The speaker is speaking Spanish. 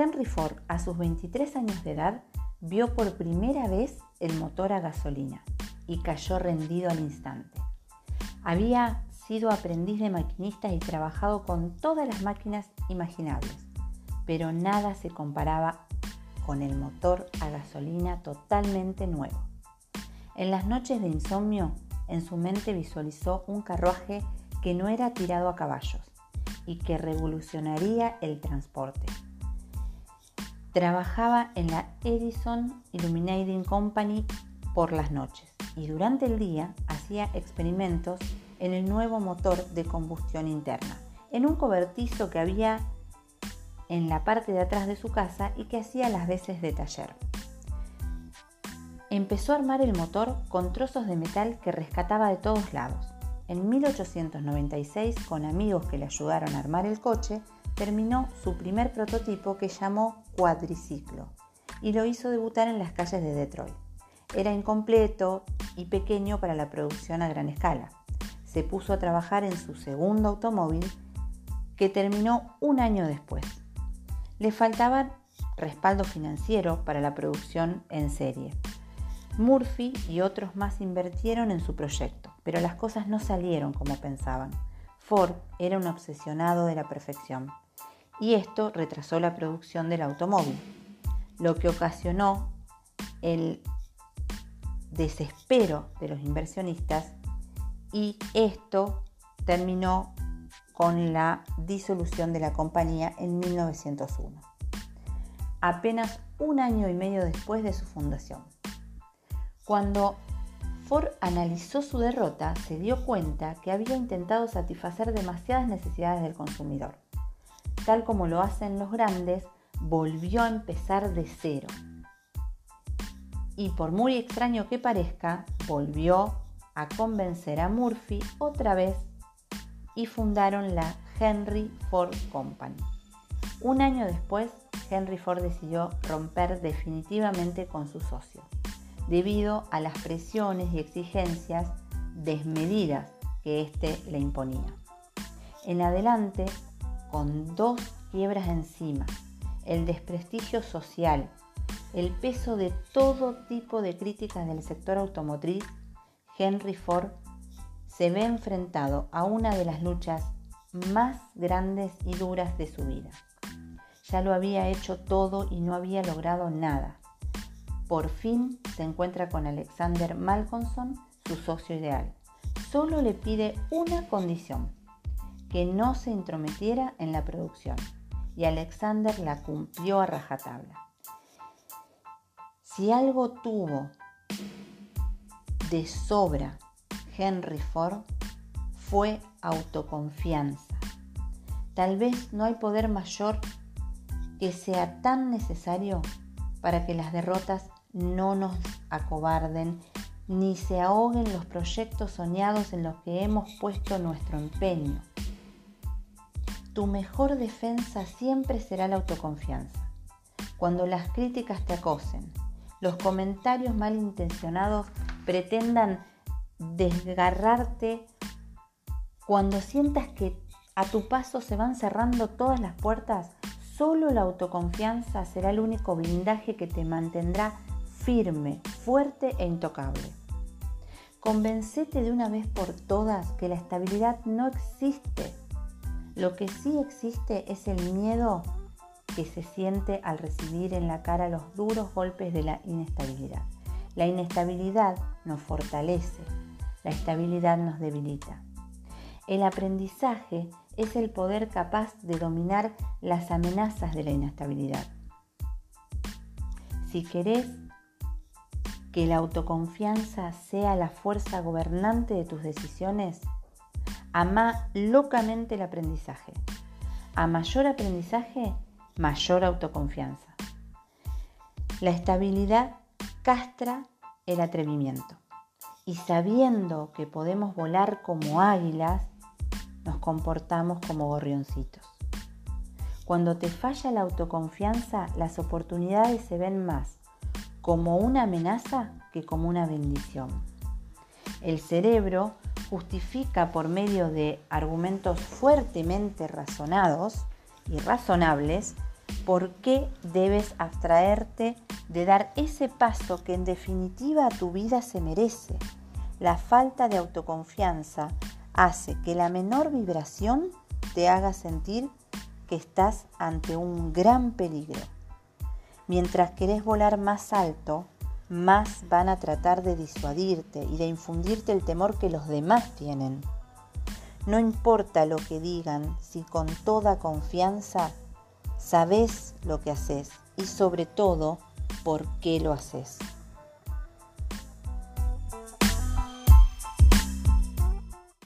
Henry Ford, a sus 23 años de edad, vio por primera vez el motor a gasolina y cayó rendido al instante. Había sido aprendiz de maquinista y trabajado con todas las máquinas imaginables, pero nada se comparaba con el motor a gasolina totalmente nuevo. En las noches de insomnio, en su mente visualizó un carruaje que no era tirado a caballos y que revolucionaría el transporte. Trabajaba en la Edison Illuminating Company por las noches y durante el día hacía experimentos en el nuevo motor de combustión interna, en un cobertizo que había en la parte de atrás de su casa y que hacía las veces de taller. Empezó a armar el motor con trozos de metal que rescataba de todos lados. En 1896, con amigos que le ayudaron a armar el coche, terminó su primer prototipo que llamó cuadriciclo y lo hizo debutar en las calles de Detroit. Era incompleto y pequeño para la producción a gran escala. Se puso a trabajar en su segundo automóvil que terminó un año después. Le faltaba respaldo financiero para la producción en serie. Murphy y otros más invirtieron en su proyecto, pero las cosas no salieron como pensaban. Ford era un obsesionado de la perfección y esto retrasó la producción del automóvil, lo que ocasionó el desespero de los inversionistas y esto terminó con la disolución de la compañía en 1901, apenas un año y medio después de su fundación. Cuando Ford analizó su derrota, se dio cuenta que había intentado satisfacer demasiadas necesidades del consumidor tal como lo hacen los grandes, volvió a empezar de cero. Y por muy extraño que parezca, volvió a convencer a Murphy otra vez y fundaron la Henry Ford Company. Un año después, Henry Ford decidió romper definitivamente con su socio, debido a las presiones y exigencias desmedidas que éste le imponía. En adelante, con dos quiebras encima, el desprestigio social, el peso de todo tipo de críticas del sector automotriz, Henry Ford se ve enfrentado a una de las luchas más grandes y duras de su vida. Ya lo había hecho todo y no había logrado nada. Por fin se encuentra con Alexander Malcolmson, su socio ideal. Solo le pide una condición, que no se intrometiera en la producción y Alexander la cumplió a rajatabla. Si algo tuvo de sobra Henry Ford fue autoconfianza. Tal vez no hay poder mayor que sea tan necesario para que las derrotas no nos acobarden ni se ahoguen los proyectos soñados en los que hemos puesto nuestro empeño tu mejor defensa siempre será la autoconfianza. Cuando las críticas te acosen, los comentarios malintencionados pretendan desgarrarte, cuando sientas que a tu paso se van cerrando todas las puertas, solo la autoconfianza será el único blindaje que te mantendrá firme, fuerte e intocable. Convencete de una vez por todas que la estabilidad no existe lo que sí existe es el miedo que se siente al recibir en la cara los duros golpes de la inestabilidad. La inestabilidad nos fortalece, la estabilidad nos debilita. El aprendizaje es el poder capaz de dominar las amenazas de la inestabilidad. Si querés que la autoconfianza sea la fuerza gobernante de tus decisiones, Ama locamente el aprendizaje. A mayor aprendizaje, mayor autoconfianza. La estabilidad castra el atrevimiento. Y sabiendo que podemos volar como águilas, nos comportamos como gorrioncitos. Cuando te falla la autoconfianza, las oportunidades se ven más como una amenaza que como una bendición. El cerebro justifica por medio de argumentos fuertemente razonados y razonables por qué debes abstraerte de dar ese paso que en definitiva tu vida se merece. La falta de autoconfianza hace que la menor vibración te haga sentir que estás ante un gran peligro. Mientras querés volar más alto, más van a tratar de disuadirte y de infundirte el temor que los demás tienen. No importa lo que digan, si con toda confianza sabes lo que haces y sobre todo por qué lo haces.